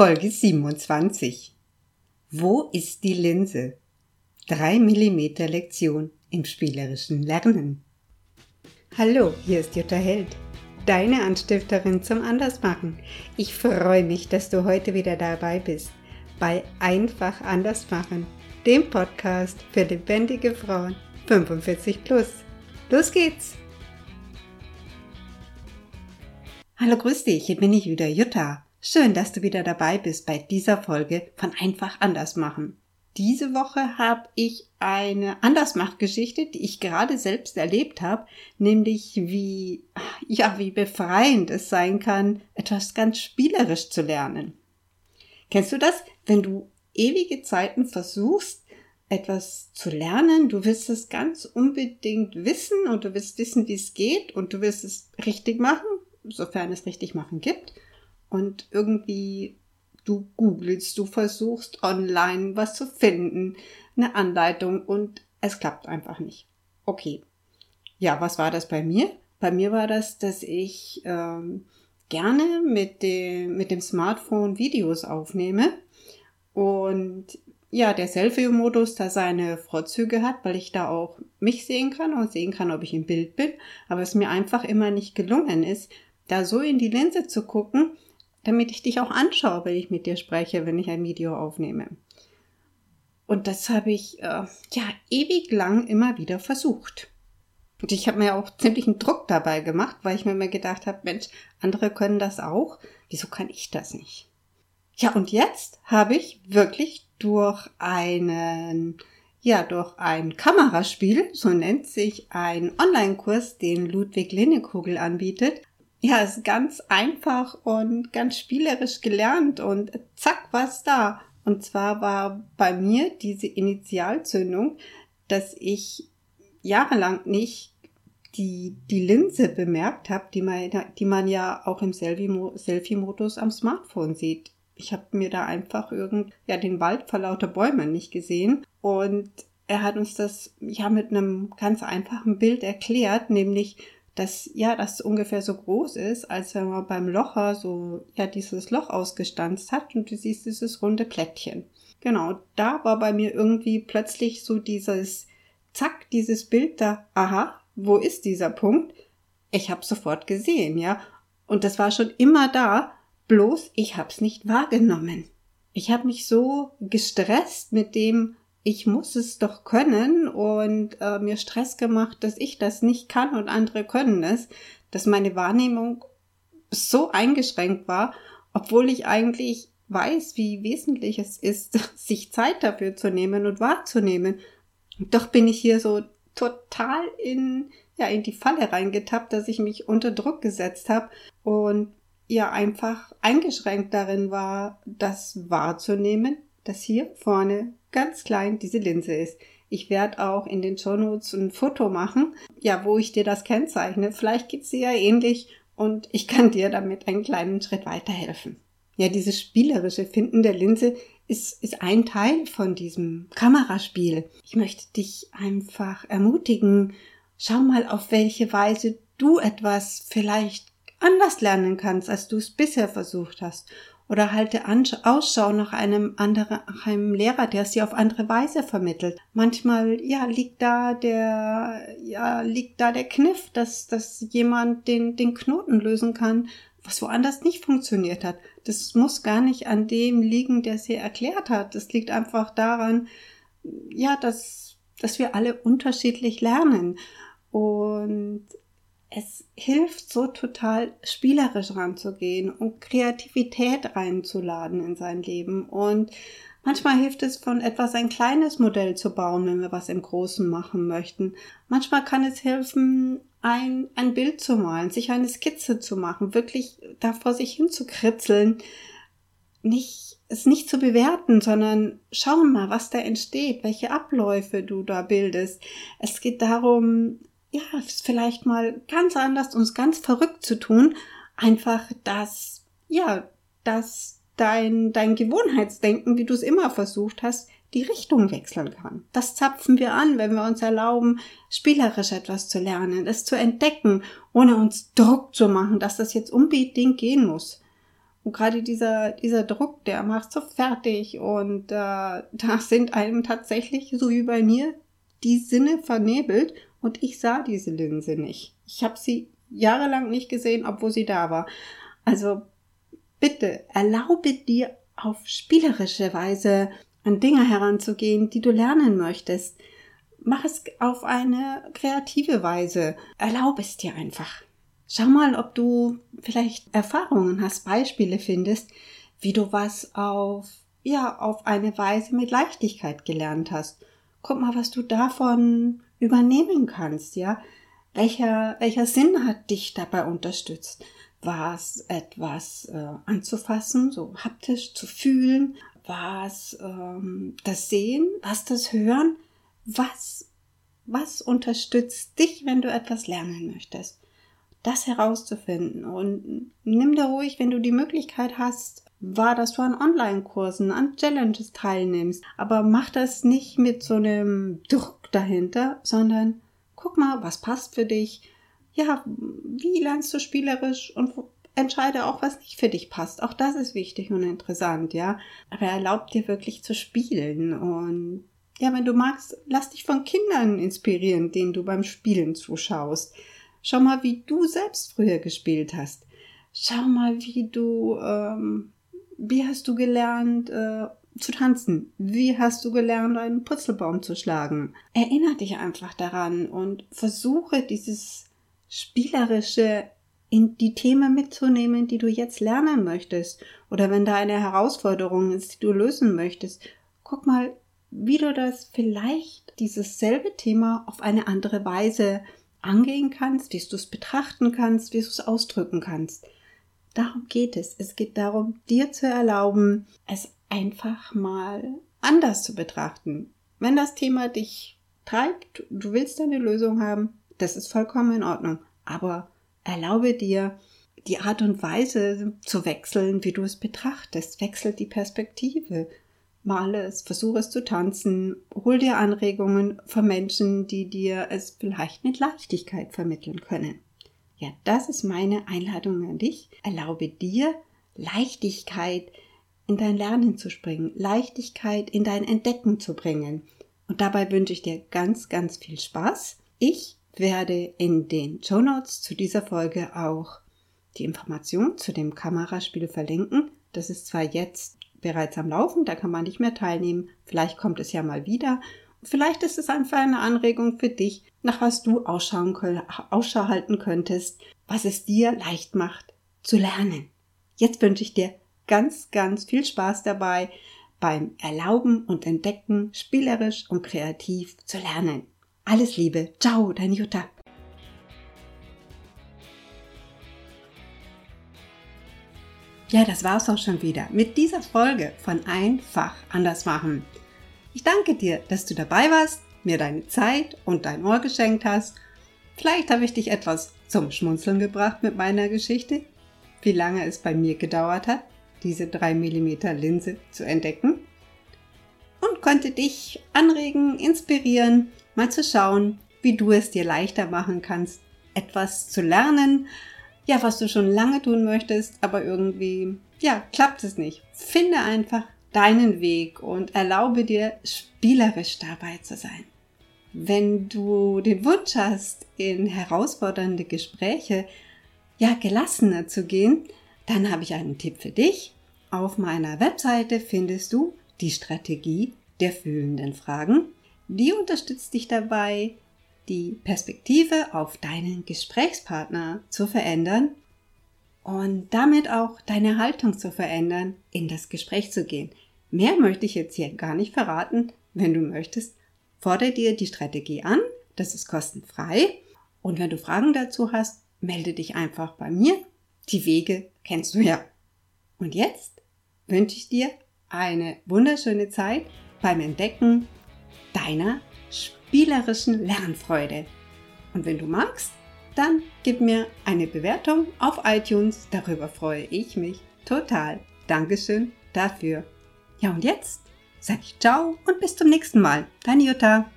Folge 27. Wo ist die Linse? 3 mm Lektion im spielerischen Lernen. Hallo, hier ist Jutta Held, deine Anstifterin zum Andersmachen. Ich freue mich, dass du heute wieder dabei bist bei Einfach Andersmachen, dem Podcast für lebendige Frauen 45 plus. Los geht's! Hallo, grüß dich, hier bin ich wieder, Jutta. Schön, dass du wieder dabei bist bei dieser Folge von Einfach anders machen. Diese Woche habe ich eine Andersmachgeschichte, die ich gerade selbst erlebt habe, nämlich wie, ja, wie befreiend es sein kann, etwas ganz spielerisch zu lernen. Kennst du das? Wenn du ewige Zeiten versuchst, etwas zu lernen, du willst es ganz unbedingt wissen und du willst wissen, wie es geht und du willst es richtig machen, sofern es richtig machen gibt und irgendwie du googelst, du versuchst online was zu finden, eine Anleitung und es klappt einfach nicht. Okay. Ja, was war das bei mir? Bei mir war das, dass ich ähm, gerne mit dem, mit dem Smartphone Videos aufnehme und ja, der Selfie-Modus da seine Vorzüge hat, weil ich da auch mich sehen kann und sehen kann, ob ich im Bild bin, aber es mir einfach immer nicht gelungen ist, da so in die Linse zu gucken, damit ich dich auch anschaue, wenn ich mit dir spreche, wenn ich ein Video aufnehme. Und das habe ich äh, ja ewig lang immer wieder versucht. Und ich habe mir auch ziemlichen Druck dabei gemacht, weil ich mir immer gedacht habe, Mensch, andere können das auch. Wieso kann ich das nicht? Ja, und jetzt habe ich wirklich durch einen, ja, durch ein Kameraspiel, so nennt sich ein Online-Kurs, den Ludwig Linnekugel anbietet, ja, ist ganz einfach und ganz spielerisch gelernt und zack, was da. Und zwar war bei mir diese Initialzündung, dass ich jahrelang nicht die, die Linse bemerkt habe, die man, die man ja auch im Selfie-Modus am Smartphone sieht. Ich habe mir da einfach irgend, ja, den Wald vor lauter Bäumen nicht gesehen. Und er hat uns das ja mit einem ganz einfachen Bild erklärt, nämlich dass ja das ungefähr so groß ist, als wenn man beim Locher so ja dieses Loch ausgestanzt hat und du siehst dieses runde Plättchen. Genau, da war bei mir irgendwie plötzlich so dieses Zack, dieses Bild da, aha, wo ist dieser Punkt? Ich habe sofort gesehen, ja, und das war schon immer da, bloß ich hab's nicht wahrgenommen. Ich habe mich so gestresst mit dem, ich muss es doch können und äh, mir Stress gemacht, dass ich das nicht kann und andere können es, dass meine Wahrnehmung so eingeschränkt war, obwohl ich eigentlich weiß, wie wesentlich es ist, sich Zeit dafür zu nehmen und wahrzunehmen. Doch bin ich hier so total in, ja, in die Falle reingetappt, dass ich mich unter Druck gesetzt habe und ja einfach eingeschränkt darin war, das wahrzunehmen, dass hier vorne ganz klein diese Linse ist. Ich werde auch in den Show Notes ein Foto machen, ja, wo ich dir das kennzeichne. Vielleicht geht's dir ja ähnlich und ich kann dir damit einen kleinen Schritt weiterhelfen. Ja, dieses spielerische Finden der Linse ist, ist ein Teil von diesem Kameraspiel. Ich möchte dich einfach ermutigen, schau mal, auf welche Weise du etwas vielleicht anders lernen kannst, als du es bisher versucht hast oder halte Ausschau nach einem anderen, nach einem Lehrer, der es dir auf andere Weise vermittelt. Manchmal, ja, liegt da der, ja, liegt da der Kniff, dass, dass jemand den, den Knoten lösen kann, was woanders nicht funktioniert hat. Das muss gar nicht an dem liegen, der es dir erklärt hat. Das liegt einfach daran, ja, dass, dass wir alle unterschiedlich lernen. Und es hilft so total spielerisch ranzugehen und Kreativität reinzuladen in sein Leben. Und manchmal hilft es von etwas ein kleines Modell zu bauen, wenn wir was im Großen machen möchten. Manchmal kann es helfen, ein, ein Bild zu malen, sich eine Skizze zu machen, wirklich da vor sich hin zu kritzeln, nicht, es nicht zu bewerten, sondern schauen mal, was da entsteht, welche Abläufe du da bildest. Es geht darum, ja, vielleicht mal ganz anders, uns ganz verrückt zu tun, einfach, dass, ja, dass dein, dein Gewohnheitsdenken, wie du es immer versucht hast, die Richtung wechseln kann. Das zapfen wir an, wenn wir uns erlauben, spielerisch etwas zu lernen, es zu entdecken, ohne uns Druck zu machen, dass das jetzt unbedingt gehen muss. Und gerade dieser, dieser Druck, der macht so fertig und äh, da sind einem tatsächlich, so wie bei mir, die Sinne vernebelt und ich sah diese Linse nicht. Ich habe sie jahrelang nicht gesehen, obwohl sie da war. Also bitte erlaube dir auf spielerische Weise an Dinge heranzugehen, die du lernen möchtest. Mach es auf eine kreative Weise. Erlaube es dir einfach. Schau mal, ob du vielleicht Erfahrungen hast, Beispiele findest, wie du was auf, ja, auf eine Weise mit Leichtigkeit gelernt hast. Guck mal, was du davon übernehmen kannst, ja. Welcher, welcher Sinn hat dich dabei unterstützt? War es etwas äh, anzufassen, so haptisch zu fühlen? War es ähm, das Sehen? Was das Hören? Was, was unterstützt dich, wenn du etwas lernen möchtest? Das herauszufinden und nimm dir ruhig, wenn du die Möglichkeit hast, war, dass du an Online-Kursen, an Challenges teilnimmst. Aber mach das nicht mit so einem Druck dahinter, sondern guck mal, was passt für dich. Ja, wie lernst du spielerisch und entscheide auch, was nicht für dich passt. Auch das ist wichtig und interessant, ja. Aber erlaub dir wirklich zu spielen und ja, wenn du magst, lass dich von Kindern inspirieren, denen du beim Spielen zuschaust. Schau mal, wie du selbst früher gespielt hast. Schau mal, wie du ähm, wie hast du gelernt äh, zu tanzen? Wie hast du gelernt, einen Putzelbaum zu schlagen? Erinner dich einfach daran und versuche dieses spielerische in die Themen mitzunehmen, die du jetzt lernen möchtest. Oder wenn da eine Herausforderung ist, die du lösen möchtest, guck mal, wie du das vielleicht dieses selbe Thema auf eine andere Weise angehen kannst, wie du es betrachten kannst, wie du es ausdrücken kannst. Darum geht es. Es geht darum, dir zu erlauben, es einfach mal anders zu betrachten. Wenn das Thema dich treibt, du willst eine Lösung haben, das ist vollkommen in Ordnung. Aber erlaube dir, die Art und Weise zu wechseln, wie du es betrachtest. Wechselt die Perspektive. Male es, versuche es zu tanzen, hol dir Anregungen von Menschen, die dir es vielleicht mit Leichtigkeit vermitteln können. Ja, das ist meine Einladung an dich. Erlaube dir Leichtigkeit in dein Lernen zu springen, Leichtigkeit in dein Entdecken zu bringen. Und dabei wünsche ich dir ganz, ganz viel Spaß. Ich werde in den Show Notes zu dieser Folge auch die Information zu dem Kameraspiel verlinken. Das ist zwar jetzt bereits am Laufen, da kann man nicht mehr teilnehmen. Vielleicht kommt es ja mal wieder. Vielleicht ist es einfach eine Anregung für dich, nach was du Ausschau, Ausschau halten könntest, was es dir leicht macht zu lernen. Jetzt wünsche ich dir ganz, ganz viel Spaß dabei beim Erlauben und Entdecken, spielerisch und kreativ zu lernen. Alles Liebe. Ciao, dein Jutta. Ja, das war's auch schon wieder mit dieser Folge von Einfach anders machen. Ich danke dir, dass du dabei warst, mir deine Zeit und dein Ohr geschenkt hast. Vielleicht habe ich dich etwas zum Schmunzeln gebracht mit meiner Geschichte, wie lange es bei mir gedauert hat, diese 3 mm Linse zu entdecken. Und konnte dich anregen, inspirieren, mal zu schauen, wie du es dir leichter machen kannst, etwas zu lernen, ja, was du schon lange tun möchtest, aber irgendwie, ja, klappt es nicht. Finde einfach deinen Weg und erlaube dir, spielerisch dabei zu sein. Wenn du den Wunsch hast, in herausfordernde Gespräche ja gelassener zu gehen, dann habe ich einen Tipp für dich. Auf meiner Webseite findest du die Strategie der fühlenden Fragen. Die unterstützt dich dabei, die Perspektive auf deinen Gesprächspartner zu verändern und damit auch deine Haltung zu verändern, in das Gespräch zu gehen. Mehr möchte ich jetzt hier gar nicht verraten. Wenn du möchtest, fordere dir die Strategie an. Das ist kostenfrei. Und wenn du Fragen dazu hast, melde dich einfach bei mir. Die Wege kennst du ja. Und jetzt wünsche ich dir eine wunderschöne Zeit beim Entdecken deiner spielerischen Lernfreude. Und wenn du magst, dann gib mir eine Bewertung auf iTunes. Darüber freue ich mich total. Dankeschön dafür. Ja, und jetzt sage ich ciao und bis zum nächsten Mal. Deine Jutta.